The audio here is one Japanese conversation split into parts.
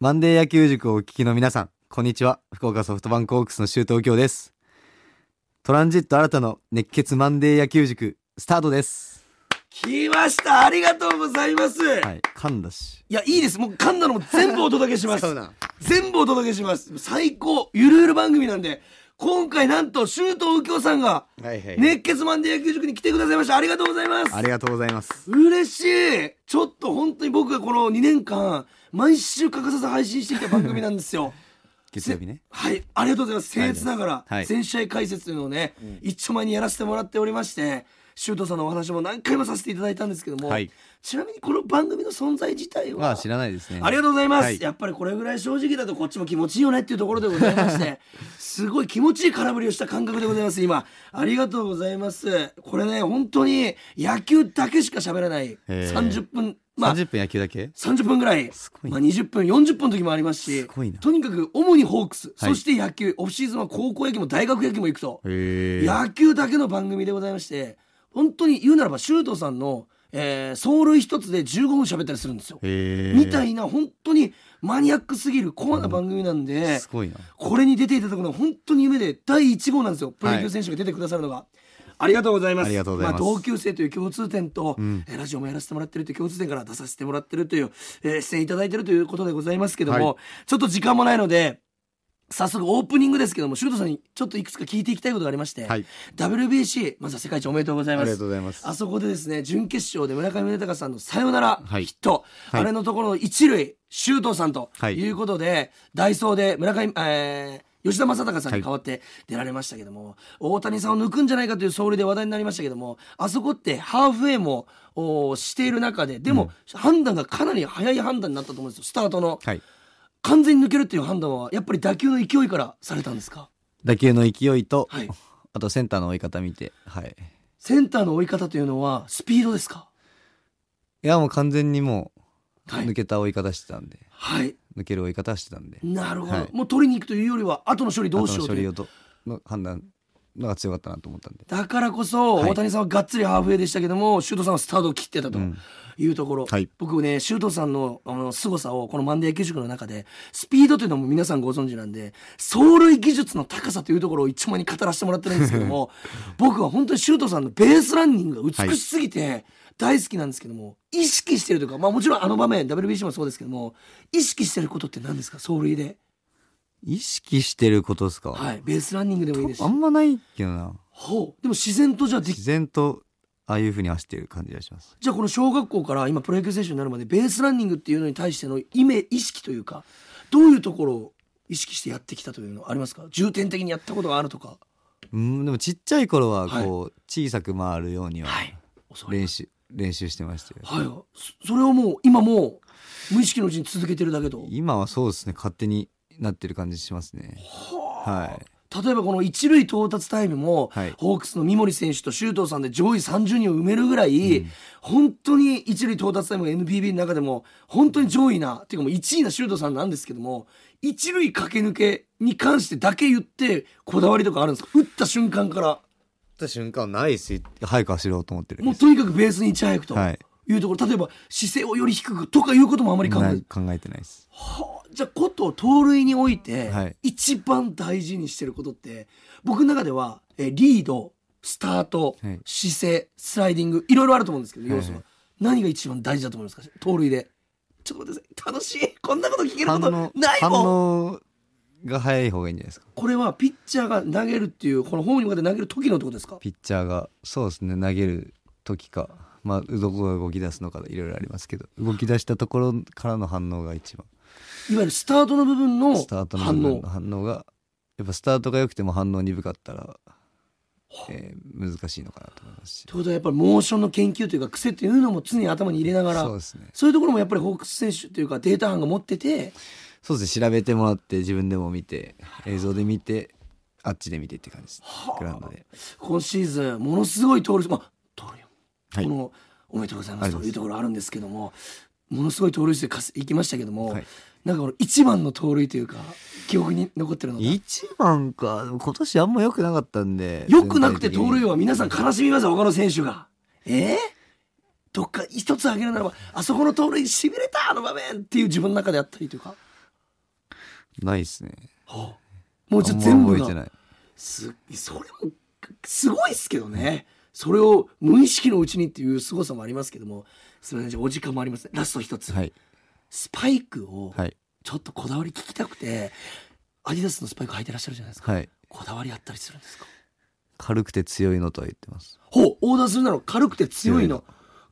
マンデー野球塾をお聞きの皆さん、こんにちは。福岡ソフトバンクホークスの周東京です。トランジット新たの熱血マンデー野球塾、スタートです。来ました。ありがとうございます、、はいい、噛んだし。やいいです。もう噛んだのも全部お届けします。全部お届けします。最高。ゆるゆる番組なんで今回なんと周東右京さんが熱血マンデー野球塾に来てくださいました。ありがとうございます。ありがとうございます。嬉しい。ちょっと本当に僕がこの2年間毎週欠かさず配信してきた番組なんですよ。月曜日ね。はい、ありがとうございます。僭越ながら、はい。全試合解説というのをね、一丁前にやらせてもらっておりまして、シュートさんのお話も何回もさせていただいたんですけども、はい。ちなみにこの番組の存在自体は、あ、知らないですね。ありがとうございます、はい。やっぱりこれぐらい正直だとこっちも気持ちいいよねっていうところでございましてすごい気持ちいい空振りをした感覚でございます。今ありがとうございます。これね本当に野球だけしか喋らない。へー。30分。まあ30分野球だけ？30分ぐらい。まあ、20分40分の時もありますしすとにかく主にホークス、はい。そして野球。オフシーズンは高校野球も大学野球も行くと。野球だけの番組でございまして本当に言うならば周東さんの、えー走塁一つで15分喋ったりするんですよ。みたいな本当にマニアックすぎるコアな番組なんで、すごいな。これに出ていただくのは本当に夢で第1号なんですよプロ野球選手が出てくださるのが。ありがとうございます。ありがとうございますあ、同級生という共通点と、んえーラジオもやらせてもらってるという共通点から出させてもらってるという、えー出演いただいてるということでございますけども、はいちょっと時間もないので、早速オープニングですけども、シュートさんにちょっといくつか聞いていきたいことがありまして、はい。WBC、まずは世界一おめでとうございます。ありがとうございます。あそこでですね、準決勝で村上宗隆さんのサヨナラはい。ヒット、はい。あれのところの一塁、周東さんとはい。いうことで、ダイソーで村上、えー吉田正尚さんに代わって出られましたけども、大谷さんを抜くんじゃないかという走塁で話題になりましたけども、あそこってハーフウェイもおしている中で、でも、判断がかなり早い判断になったと思うんですよ、スタートの。はい。完全に抜けるっていう判断は、やっぱり打球の勢いからされたんですか？打球の勢いと、はい。あとセンターの追い方見て、はい。センターの追い方というのは、スピードですか？いや、もう完全にもう、はい。抜けた追い方してたんで、はい。抜ける追い方してたんで、なるほど、はい。もう取りに行くというよりは後の処理どうしようという？後の処理をとの判断のが強かったなと思ったんで。だからこそ、はい。大谷さんはがっつりハーフウェイでしたけどもシュートさんはスタートを切ってたと。うん。いうところ、はい。僕ねシュートさんのあの凄さをこのマンデー野球塾の中でスピードというのも皆さんご存知なんで走塁技術の高さというところを一枚に語らせてもらってるんですけども 僕は本当にシュートさんのベースランニングが美しすぎて大好きなんですけども、意識してるとか、まあ、もちろんあの場面 WBC もそうですけども意識してることって何ですか？走塁で。意識してることですか、はい、ベースランニングでもいいですし。あんまないけどな。ほう。でも自然とじゃあでき自然と、ああいう風に走ってる感じがします。じゃあこの小学校から今プロ野球選手になるまでベースランニングっていうのに対してのイメ意識というかどういうところを意識してやってきたというのありますか？重点的にやったことがあるとか。うん、でもちっちゃい頃は、こう、小さく回るようには、はい。練習、練習してましたよ。はい。そそれをもう今もう無意識のうちに続けてるだけと。今はそうですね、勝手になってる感じしますね。はい。例えばこの一塁到達タイムも、はいホークスの三森選手と周東さんで上位30人を埋めるぐらい、本当に一塁到達タイムが NPB の中でも本当に上位なっていうかもう1位な周東さんなんですけども一塁駆け抜けに関してだけ言ってこだわりとかあるんですか？打った瞬間から打った瞬間ないですよ。早く走ろうと思ってる。もうとにかくベースにいち早くとはいいうところ、例えば姿勢をより低くとかいうこともあまり考え考えてないです。はあじゃあこと盗塁においてはい。一番大事にしてることって僕の中ではえリードスタート、はい。姿勢スライディングいろいろあると思うんですけど要素は、はい何が一番大事だと思いますか？盗塁で。ちょっと待ってください。楽しい。こんなこと聞けることない反もん。応が早い方がいいんじゃないですか？これはピッチャーが投げるっていうこのホームに向かって投げる時のってことですか？ピッチャーが、そうですね、投げる時か、まあ、どこが動き出すのかいろいろありますけど、動き出したところからの反応が一番。いわゆるスタートの部分のスタートの部反応分の反応。が、やっぱスタートが良くても反応鈍かったら、えー難しいのかなと思いますし。ということはやっぱりモーションの研究というか癖というのも常に頭に入れながらそうですね。そういうところもやっぱりホークス選手というかデータ班が持っててそうですね。調べてもらって自分でも見て映像で見てあっちで見てって感じですグラウンドで。今シーズンものすごい盗塁まあ盗塁はい。このおめでとうございますすというところあるんですけどもものすごい盗塁数かすいきましたけども、はいなんかこの一番の盗塁というか記憶に残ってるのが。一番か。今年あんま良くなかったんでよくなくて盗塁は皆さん悲しみますよ他の選手が。え？ー、どっか一つ挙げるならばあそこの盗塁しびれたあの場面っていう自分の中であったりというか？ないですね。はあもうじゃああんま全部がすそれもすごいですけどね。それを無意識のうちにっていう凄さもありますけどもすみませんじゃあお時間もありますね。ラスト一つ、はいスパイクをはい。ちょっとこだわり聞きたくてアディダスのスパイク履いてらっしゃるじゃないですか、はい。こだわりあったりするんですか？軽くて強いのとは言ってます。ほうオーダーするなら軽くて強いの。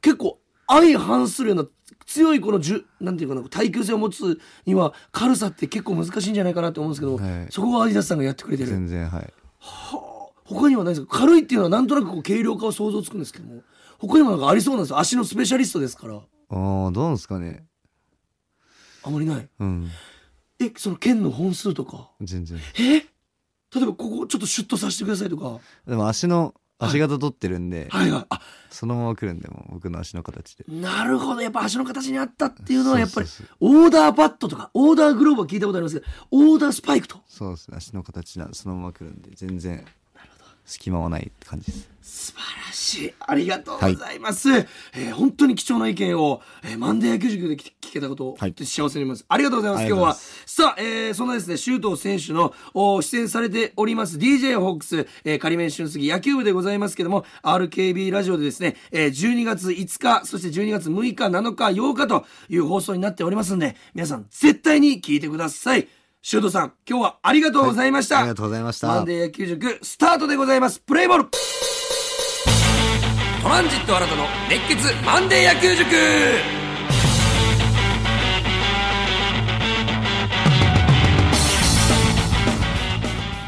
結構相反するような強いこのじゅなんていうかな耐久性を持つには軽さって結構難しいんじゃないかなと思うんですけど、はい。そこはアディダスさんがやってくれてる。全然はい。はあ。他にはないですか？軽いっていうのはなんとなくこう軽量化は想像つくんですけども他にもなんかありそうなんですよ。足のスペシャリストですから。ああどうですかねあまりない。うん。えその剣の本数とか？全然。え？例えばここちょっとシュッとさせてくださいとか。でも足の足型取ってるんで、はいはい。あ。そのまま来るんでもう僕の足の形で。なるほど。やっぱ足の形にあったっていうのはやっぱりオーダーバットとかオーダーグローブは聞いたことありますけどオーダースパイクと。そうですね。足の形なんでそのまま来るんで全然隙間はない感じです。素晴らしい。ありがとうございます、えー本当に貴重な意見を、えーマンデー野球塾で聞聞けたことを、はい。幸せに思います。ありがとうございます今日は。さあ、えーそんなですね周東選手のお出演されております DJ ホークス、えー、仮面俊杉野球部でございますけども RKB ラジオでですね、えー12月5日そして12月6日7日8日という放送になっておりますんで皆さん絶対に聞いてください周東さん今日はありがとうございました、ありがとうございました。マンデー野球塾スタートでございます。プレイボール。トランジット新たの熱血マンデー野球塾。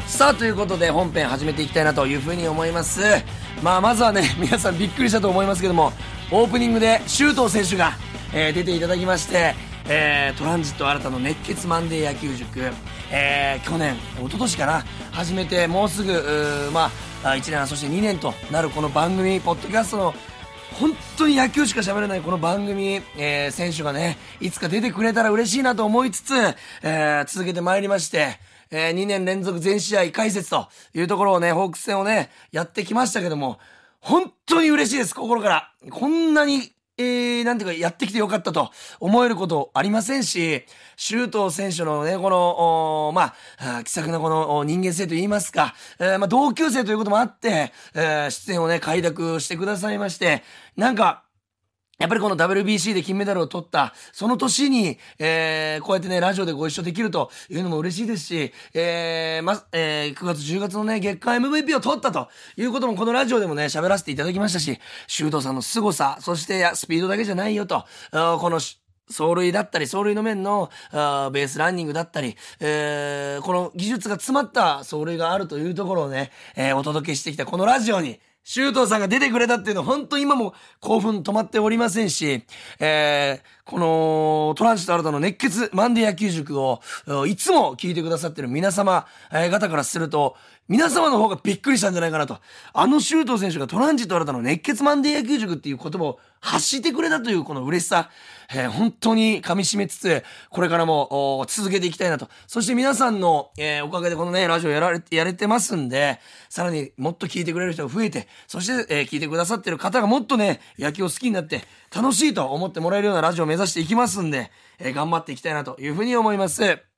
さあということで本編始めていきたいなというふうに思います。まあまずはね 皆さんびっくりしたと思いますけどもオープニングで周東選手が、えー出ていただきまして、えートランジット新たの熱血マンデー野球塾、えー去年一昨年かな始めてもうすぐまあ1年そして2年となるこの番組ポッドキャストの本当に野球しか喋れないこの番組、えー選手がね、いつか出てくれたら嬉しいなと思いつつ、えー続けてまいりまして、えー2年連続全試合解説というところをね、ホークス戦をね、やってきましたけども、本当に嬉しいです、心から。こんなに、えー、なんていうか、やってきてよかったと思えることありませんし、周東選手のね、この、まあ、気さくなこの人間性といいますか、えーまあ、同級生ということもあって、えー出演をね、快諾してくださいまして、なんか、やっぱりこの WBC で金メダルを取った、その年に、えー、こうやってね、ラジオでご一緒できるというのも嬉しいですし、えー、ま、えー、9月10月のね、月間 MVP を取ったということもこのラジオでもね、喋らせていただきましたし、修道さんの凄さ、そしてスピードだけじゃないよと、この走塁だったり、走塁の面のあーベースランニングだったり、えーこの技術が詰まった走塁があるというところをね、えーお届けしてきたこのラジオに、周東さんが出てくれたっていうのは本当今も興奮止まっておりませんし、えーこのトランジット新たの熱血マンデー野球塾をいつも聞いてくださってる皆様えー方からすると、皆様の方がびっくりしたんじゃないかなと。あの周東選手がトランジット新たの熱血マンデー野球塾っていう言葉を発してくれたというこの嬉しさ、えー本当に噛み締めつつ、これからも続けていきたいなと。そして皆さんの、えーおかげでこのね、ラジオやられて、やれてますんで、さらにもっと聞いてくれる人が増えて、そして、えー聞いてくださってる方がもっとね、野球を好きになって、楽しいと思ってもらえるようなラジオを目指していきますんで、え頑張っていきたいなというふうに思います。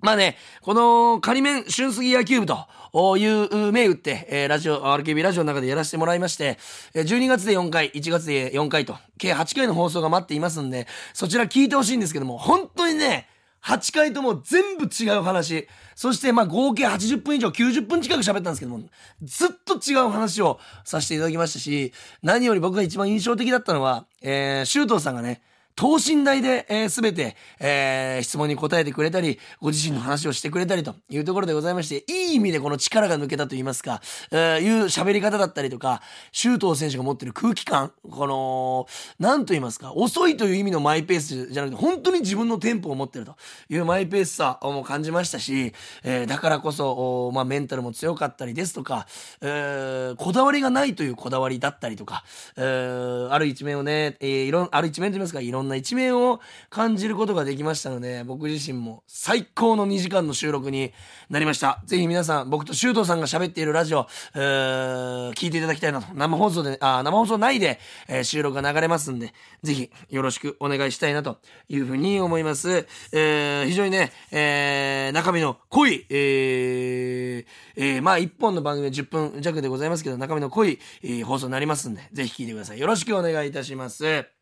まあね、この仮面春杉野球部という銘打って、えーラジオ、RKB ラジオの中でやらせてもらいまして、12月で4回、1月で4回と、計8回の放送が待っていますんで、そちら聞いてほしいんですけども、本当にね、8回とも全部違う話。そしてまあ合計80分以上90分近く喋ったんですけども、ずっと違う話をさせていただきましたし、何より僕が一番印象的だったのは、えー、周東さんがね、等身大で、えー、全て、えー質問に答えてくれたり、ご自身の話をしてくれたりというところでございまして、いい意味でこの力が抜けたと言いますか、えーいう喋り方だったりとか、周東選手が持ってる空気感、この、なんと言いますか、遅いという意味のマイペースじゃなくて、本当に自分のテンポを持ってるというマイペースさをも感じましたし、えーだからこそ、まあ、メンタルも強かったりですとか、えーこだわりがないというこだわりだったりとか、えーある一面をね、えーいろん、ある一面と言いますか、いろんんな一面を感じることができましたので、僕自身も最高の2時間の収録になりました。ぜひ皆さん、僕と周東さんが喋っているラジオ、えー、聞いていただきたいなと。生放送で、あ、生放送内で、えー、収録が流れますんで、ぜひよろしくお願いしたいなというふうに思います。えー、非常にね、えー、中身の濃い、えー、えー、まあ一本の番組は10分弱でございますけど、中身の濃い、えー、放送になりますんで、ぜひ聞いてください。よろしくお願いいたします。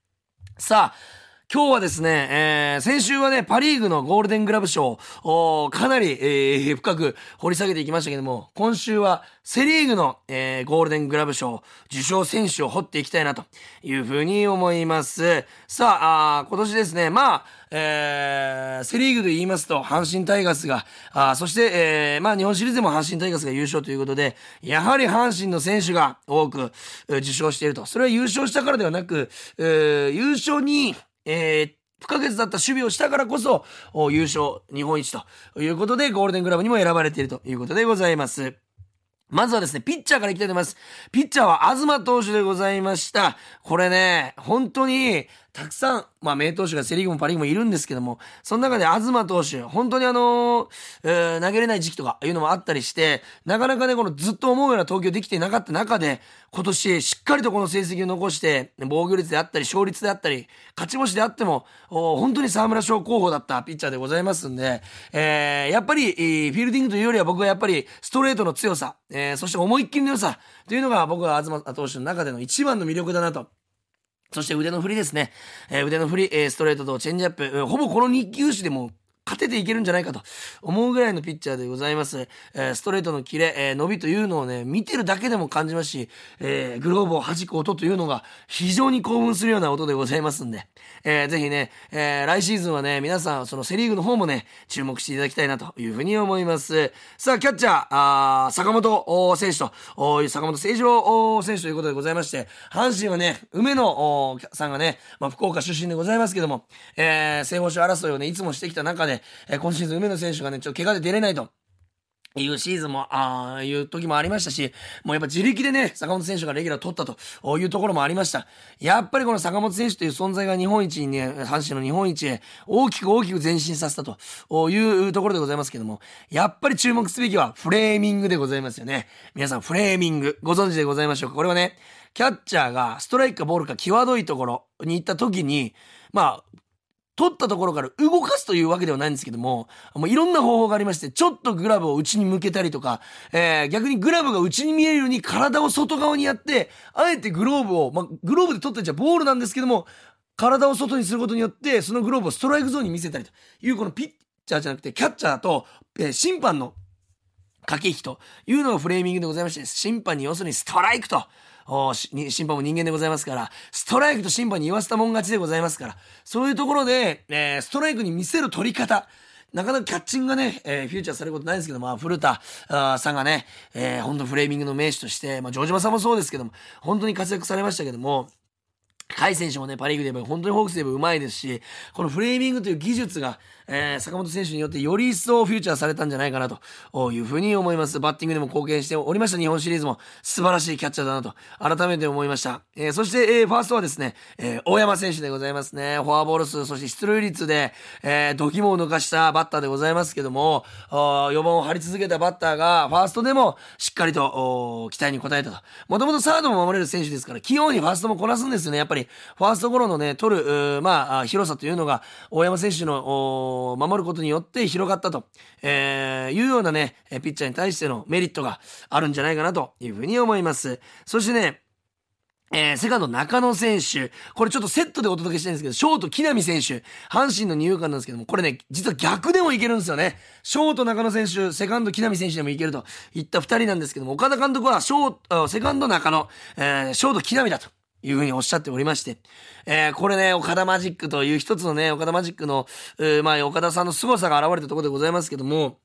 さあ、今日はですね、えー、先週はね、パリーグのゴールデングラブ賞をかなり、えー、深く掘り下げていきましたけども、今週はセリーグの、えー、ゴールデングラブ賞受賞選手を掘っていきたいなというふうに思います。さあ、あ今年ですね、まあ、えー、セリーグで言いますと、阪神タイガースが、あそして、えー、まあ日本シリーズでも阪神タイガースが優勝ということで、やはり阪神の選手が多く、受賞していると。それは優勝したからではなく、えー、優勝に、えー、不可欠だった守備をしたからこそ、優勝、日本一ということで、ゴールデングラブにも選ばれているということでございます。まずはですね、ピッチャーからいきたいと思います。ピッチャーは東投手でございました。これね、本当に、たくさん、まあ、名投手がセリーグもパリーグもいるんですけども、その中で東投手、本当にあのー、え、投げれない時期とかいうのもあったりして、なかなかね、このずっと思うような投球できていなかった中で、今年しっかりとこの成績を残して、防御率であったり、勝率であったり、勝ち星であっても、本当に沢村賞候補だったピッチャーでございますんで、えー、やっぱり、フィールディングというよりは僕はやっぱりストレートの強さ、えー、そして思いっきりの良さというのが僕は東投手の中での一番の魅力だなとそして腕の振りですね。えー、腕の振り、えー、ストレートとチェンジアップ、えー、ほぼこの2球種でも勝てていけるんじゃないかと思うぐらいのピッチャーでございます。えー、ストレートのキレ、えー、伸びというのをね、見てるだけでも感じますし、えー、グローブを弾く音というのが非常に興奮するような音でございますんで、えー、ぜひね、えー、来シーズンはね、皆さん、そのセリーグの方もね、注目していただきたいなというふうに思います。さあ、キャッチャー、あー坂本選手と、坂本誠二郎選手ということでございまして、阪神はね、梅野さんがね、まあ、福岡出身でございますけども、えー、正方賞争いをね、いつもしてきた中で、で、え、今シーズン梅野選手がね、ちょっと怪我で出れないと。いうシーズンも、ああ、いう時もありましたし、もうやっぱ自力でね、坂本選手がレギュラー取ったというところもありました。やっぱりこの坂本選手という存在が日本一にね、阪神の日本一へ大きく大きく前進させたというところでございますけども、やっぱり注目すべきはフレーミングでございますよね。皆さんフレーミングご存知でございましょうか？これはね、キャッチャーがストライクかボールか際どいところに行った時に、まあ、取ったところから動かすというわけではないんですけども、もういろんな方法がありまして、ちょっとグラブを内に向けたりとか、えー、逆にグラブが内に見えるように体を外側にやって、あえてグローブを、まあ、グローブで取ったじゃボールなんですけども、体を外にすることによって、そのグローブをストライクゾーンに見せたりという、このピッチャーじゃなくて、キャッチャーと、えー、審判の駆け引きというのがフレーミングでございまして、審判に要するにストライクと、お審判も人間でございますから、ストライクと審判に言わせたもん勝ちでございますから、そういうところで、えー、ストライクに見せる取り方、なかなかキャッチングがね、えー、フューチャーされることないんですけど、まあ、古田さんがね、えー、本当フレーミングの名手として、まあ、城島さんもそうですけども、本当に活躍されましたけども、甲斐選手もね、パリーグで言えば本当にホークスで言えば上手いですし、このフレーミングという技術が、えー、坂本選手によってより一層フューチャーされたんじゃないかなというふうに思います。バッティングでも貢献しておりました日本シリーズも素晴らしいキャッチャーだなと改めて思いました。えー、そして、えー、ファーストはですね、えー、大山選手でございますね。フォアボール数、そして出塁率で、えー、ドキモを抜かしたバッターでございますけども、4番を張り続けたバッターが、ファーストでもしっかりと期待に応えたと。もともとサードも守れる選手ですから、器用にファーストもこなすんですよね。やっぱり、ファーストゴロのね、取る、まあ、広さというのが、大山選手の守ることによって広がったと、えー、いうようなね、ピッチャーに対してのメリットがあるんじゃないかなというふうに思います。そしてね、えー、セカンド中野選手。これちょっとセットでお届けしたいんですけど、ショート木浪選手。阪神の二遊間なんですけども、これね、実は逆でもいけるんですよね。ショート中野選手、セカンド木浪選手でもいけるといった二人なんですけども、岡田監督はショート、セカンド中野、えー、ショート木浪だと。いうふうにおっしゃっておりまして、えー、これね、岡田マジックという一つのね、岡田マジックの、えー、まあ、岡田さんの凄さが現れたところでございますけども、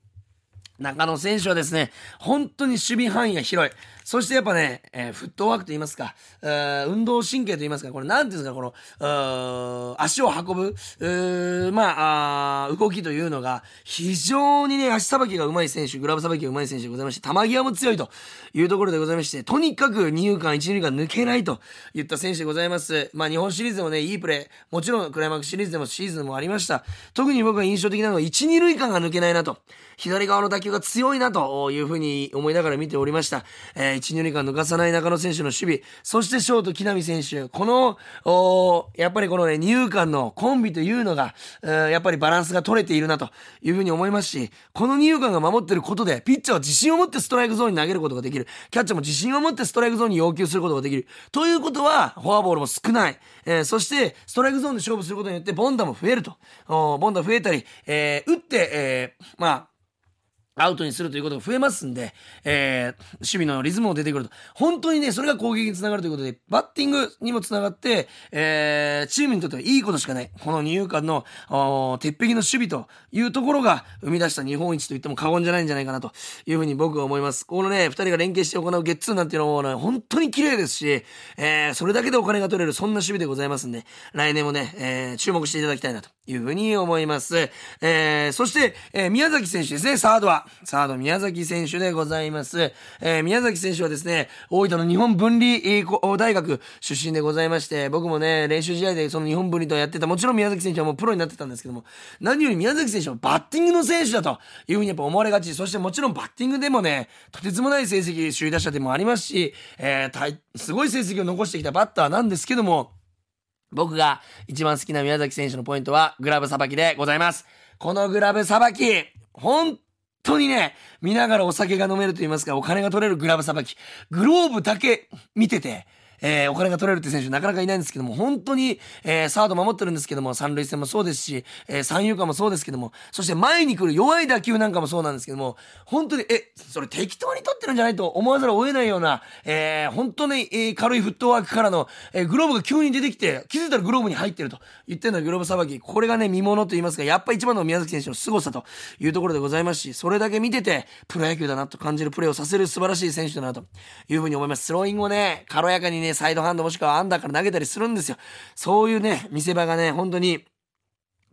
中野選手はですね、本当に守備範囲が広い。そしてやっぱね、えー、フットワークと言いますか、え運動神経と言いますか、これなんていうんですか、この、足を運ぶ、まああ動きというのが、非常にね、足さばきが上手い選手、グラブさばきが上手い選手でございまして、球際も強いというところでございまして、とにかく二遊間、一二塁間抜けないといった選手でございます。まあ日本シリーズでもね、いいプレー、もちろんクライマックスシリーズでもシーズンもありました。特に僕が印象的なのは、一二塁間が抜けないなと。左側の打球が強いなというふうに思いながら見ておりました。えー、一、二塁間抜かさない中野選手の守備、そしてショート木浪選手、この、おやっぱりこのね、二遊間のコンビというのが、やっぱりバランスが取れているなというふうに思いますし、この二遊間が守ってることで、ピッチャーは自信を持ってストライクゾーンに投げることができる。キャッチャーも自信を持ってストライクゾーンに要求することができる。ということは、フォアボールも少ない。えー、そして、ストライクゾーンで勝負することによって、ボンダも増えると。ボンダ増えたり、えー、打って、えー、まあ、アウトにするということが増えますんで、えー、守備のリズムも出てくると。本当にね、それが攻撃につながるということで、バッティングにもつながって、えー、チームにとってはいいことしかない。この二遊間の、鉄壁の守備というところが生み出した日本一と言っても過言じゃないんじゃないかなというふうに僕は思います。このね、二人が連携して行うゲッツーなんていうのも、ね、本当に綺麗ですし、えー、それだけでお金が取れる、そんな守備でございますんで、来年もね、えー、注目していただきたいなというふうに思います。えー、そして、えー、宮崎選手ですね、サードは。サード宮崎選手でございます。えー、宮崎選手はですね、大分の日本分離大学出身でございまして、僕もね、練習試合でその日本分離とやってた、もちろん宮崎選手はもうプロになってたんですけども、何より宮崎選手はバッティングの選手だというふうにやっぱ思われがち。そしてもちろんバッティングでもね、とてつもない成績、首位打者でもありますし、えー、すごい成績を残してきたバッターなんですけども、僕が一番好きな宮崎選手のポイントはグラブさばきでございます。このグラブさばき、本当にね、見ながらお酒が飲めると言いますか、お金が取れるグラブさばき。グローブだけ見てて、えー、お金が取れるって選手なかなかいないんですけども、本当に、えー、サード守ってるんですけども、三塁線もそうですし、えー、三遊間もそうですけども、そして前に来る弱い打球なんかもそうなんですけども、本当に、え、それ適当に取ってるんじゃないと思わざるを得ないような、えー、本当に、えー、軽いフットワークからの、えー、グローブが急に出てきて、気づいたらグローブに入ってると言ってるのはグローブさばき。これがね、見物と言いますか、やっぱ一番の宮崎選手の凄さというところでございますし、それだけ見てて、プロ野球だなと感じるプレーをさせる素晴らしい選手だなというふうに思います。スローイングをね、軽やかにね、サイドハンドもしくはアンダーから投げたりするんですよ。そういうね、見せ場がね、本当に、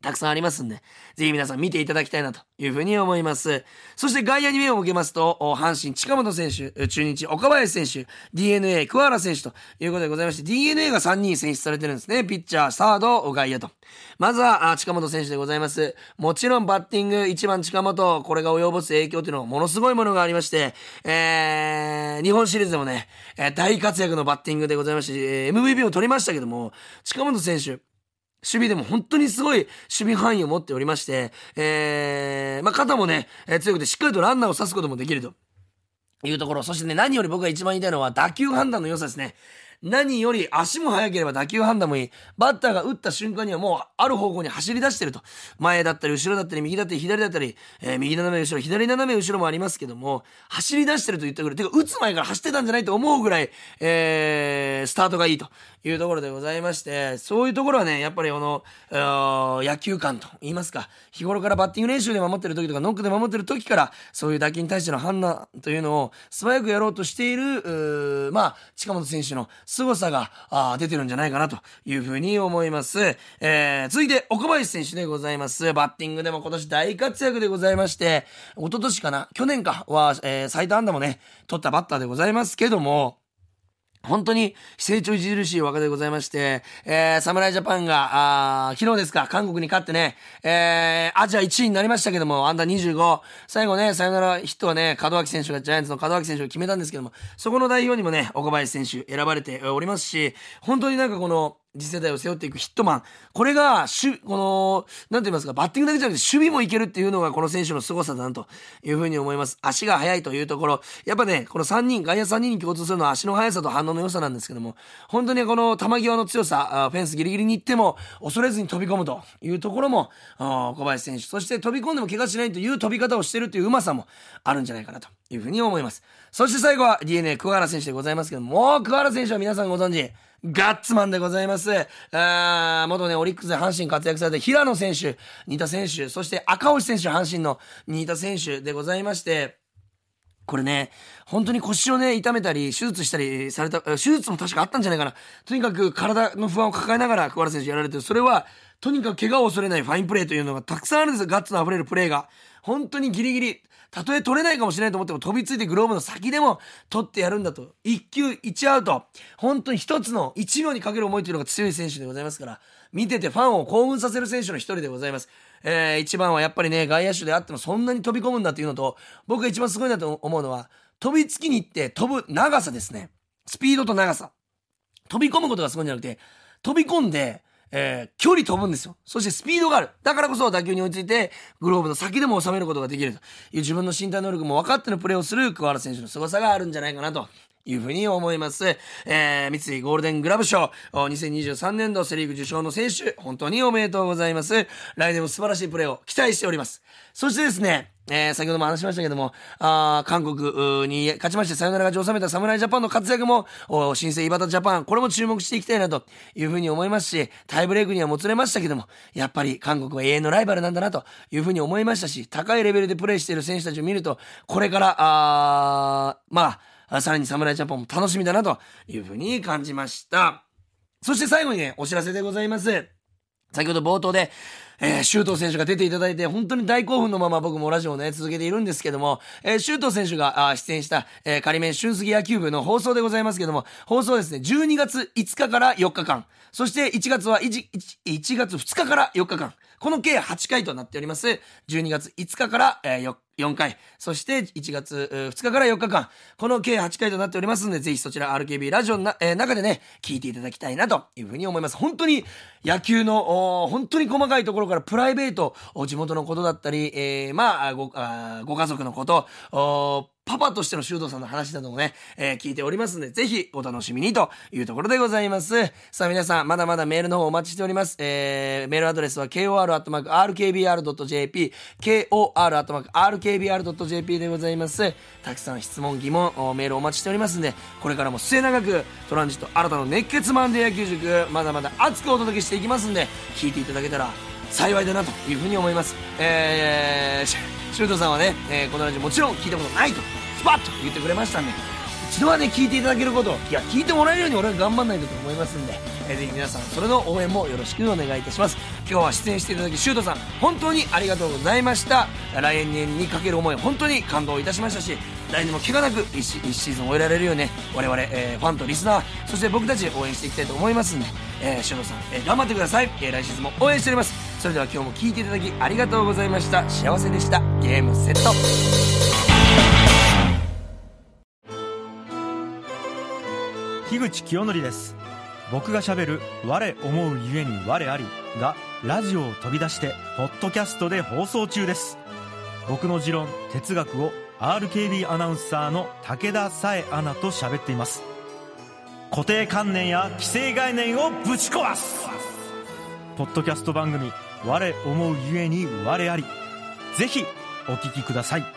たくさんありますんで、ぜひ皆さん見ていただきたいなというふうに思います。そして外野に目を向けますと、阪神近本選手、中日岡林選手、DNA 桑原選手ということでございまして、DNA が3人選出されてるんですね。ピッチャー、サード、外野と。まずは、近本選手でございます。もちろんバッティング1番近本、これが及ぼす影響というのはものすごいものがありまして、えー、日本シリーズでもね、大活躍のバッティングでございまして、MVP を取りましたけども、近本選手、守備でも本当にすごい守備範囲を持っておりまして、えー、まあ、肩もね、え、強くてしっかりとランナーを刺すこともできるというところ。そしてね、何より僕が一番言いたいのは打球判断の良さですね。何より足も速ければ打球判断もいい。バッターが打った瞬間にはもうある方向に走り出してると。前だったり後ろだったり右だったり左だったり、えー、右斜め後ろ、左斜め後ろもありますけども、走り出してると言ったぐらい。てか、打つ前から走ってたんじゃないと思うぐらい、えー、スタートがいいというところでございまして、そういうところはね、やっぱりこの、野球観と言いますか、日頃からバッティング練習で守ってる時とか、ノックで守ってる時から、そういう打球に対しての判断というのを素早くやろうとしている、まあ、近本選手の凄さがあ出てるんじゃないかなというふうに思います。えー、続いて、岡林選手でございます。バッティングでも今年大活躍でございまして、一昨年かな去年かは、えー、最多安打もね、取ったバッターでございますけども、本当に成長著しい若手でございまして、えー、侍ジャパンが、あ昨日ですか、韓国に勝ってね、えー、アジア1位になりましたけども、アンダー25、最後ね、サヨナラヒットはね、門脇選手が、ジャイアンツの門脇選手が決めたんですけども、そこの代表にもね、岡林選手選ばれておりますし、本当になんかこの、次世代を背負っていくヒットマン。これが、しこの、なんて言いますか、バッティングだけじゃなくて守備もいけるっていうのがこの選手の凄さだなというふうに思います。足が速いというところ。やっぱね、この3人、外野3人に共通するのは足の速さと反応の良さなんですけども、本当にこの球際の強さ、フェンスギリギリに行っても恐れずに飛び込むというところも、小林選手、そして飛び込んでも怪我しないという飛び方をしてるといううまさもあるんじゃないかなというふうに思います。そして最後は DNA 桑原選手でございますけども、もう桑原選手は皆さんご存知、ガッツマンでございます。あ元ね、オリックスで阪神活躍されて、平野選手、新田選手、そして赤星選手、阪神の新田選手でございまして、これね、本当に腰をね、痛めたり、手術したりされた、手術も確かあったんじゃないかな。とにかく体の不安を抱えながら、桑原選手やられてる。それは、とにかく怪我を恐れないファインプレーというのがたくさんあるんですよ。ガッツの溢れるプレーが。本当にギリギリ。たとえ取れないかもしれないと思っても飛びついてグローブの先でも取ってやるんだと。一球一アウト。本当に一つの一秒にかける思いというのが強い選手でございますから、見ててファンを興奮させる選手の一人でございます。えー、一番はやっぱりね、外野手であってもそんなに飛び込むんだっていうのと、僕が一番すごいなと思うのは、飛びつきに行って飛ぶ長さですね。スピードと長さ。飛び込むことがすごいんじゃなくて、飛び込んで、えー、距離飛ぶんですよ。そしてスピードがある。だからこそ打球に追いついて、グローブの先でも収めることができるという自分の身体能力も分かってのプレーをする桑原選手の凄さがあるんじゃないかなというふうに思います。えー、三井ゴールデングラブ賞、2023年度セリーグ受賞の選手、本当におめでとうございます。来年も素晴らしいプレーを期待しております。そしてですね、えー、先ほども話しましたけども、あ韓国に勝ちましてサヨナラ勝ちを収めた侍ジャパンの活躍も、新生イバタジャパン、これも注目していきたいなというふうに思いますし、タイブレイクにはもつれましたけども、やっぱり韓国は永遠のライバルなんだなというふうに思いましたし、高いレベルでプレーしている選手たちを見ると、これから、あまあ、さらに侍ジャパンも楽しみだなというふうに感じました。そして最後にね、お知らせでございます。先ほど冒頭で、えー、周東選手が出ていただいて、本当に大興奮のまま僕もラジオをね、続けているんですけども、えー、周東選手が出演した、えー、仮面春杉野球部の放送でございますけども、放送ですね、12月5日から4日間、そして1月は 1, 1月2日から4日間、この計8回となっております。12月5日から、えー、4, 4回、そして1月2日から4日間、この計8回となっておりますので、ぜひそちら RKB ラジオの、えー、中でね、聞いていただきたいなというふうに思います。本当に野球の、本当に細かいところからプライベート、地元のことだったり、えー、まあごあ、ご家族のこと、パパとしての修道さんの話などもね、えー、聞いておりますので、ぜひお楽しみにというところでございます。さあ皆さん、まだまだメールの方お待ちしております。えー、メールアドレスは kor.rkbr.jp、kor.rkbr.jp でございます。たくさん質問、疑問、メールお待ちしておりますんで、これからも末永くトランジット新たな熱血マンデー野球塾、まだまだ熱くお届けしていきますんで、聞いていただけたら幸いだなというふうに思います。えー、シュートさんはね、えー、このラジオもちろん聞いたことないとスパッと言ってくれましたんで一度はね聞いていただけることいや聞いてもらえるように俺は頑張んないとと思いますんで、えー、ぜひ皆さんそれの応援もよろしくお願いいたします。今日は出演していただきシュートさん本当にありがとうございました。来年にかける思い本当に感動いたしましたし来年も怪我なく 1, シーズン終えられるように、ね、我々、えー、ファンとリスナーそして僕たち応援していきたいと思いますんで、えー、シュートさん、えー、頑張ってください、えー、来シーズンも応援しております。それでは今日も聴いていただきありがとうございました。幸せでした。ゲームセット。樋口清則です。僕がしゃべる「我思うゆえに我あり」がラジオを飛び出してポッドキャストで放送中です。僕の持論哲学を RKB アナウンサーの武田紗恵アナと喋っています。固定観念や既成概念をぶち壊す。ポッドキャスト番組我思うゆえに我あり。ぜひお聞きください。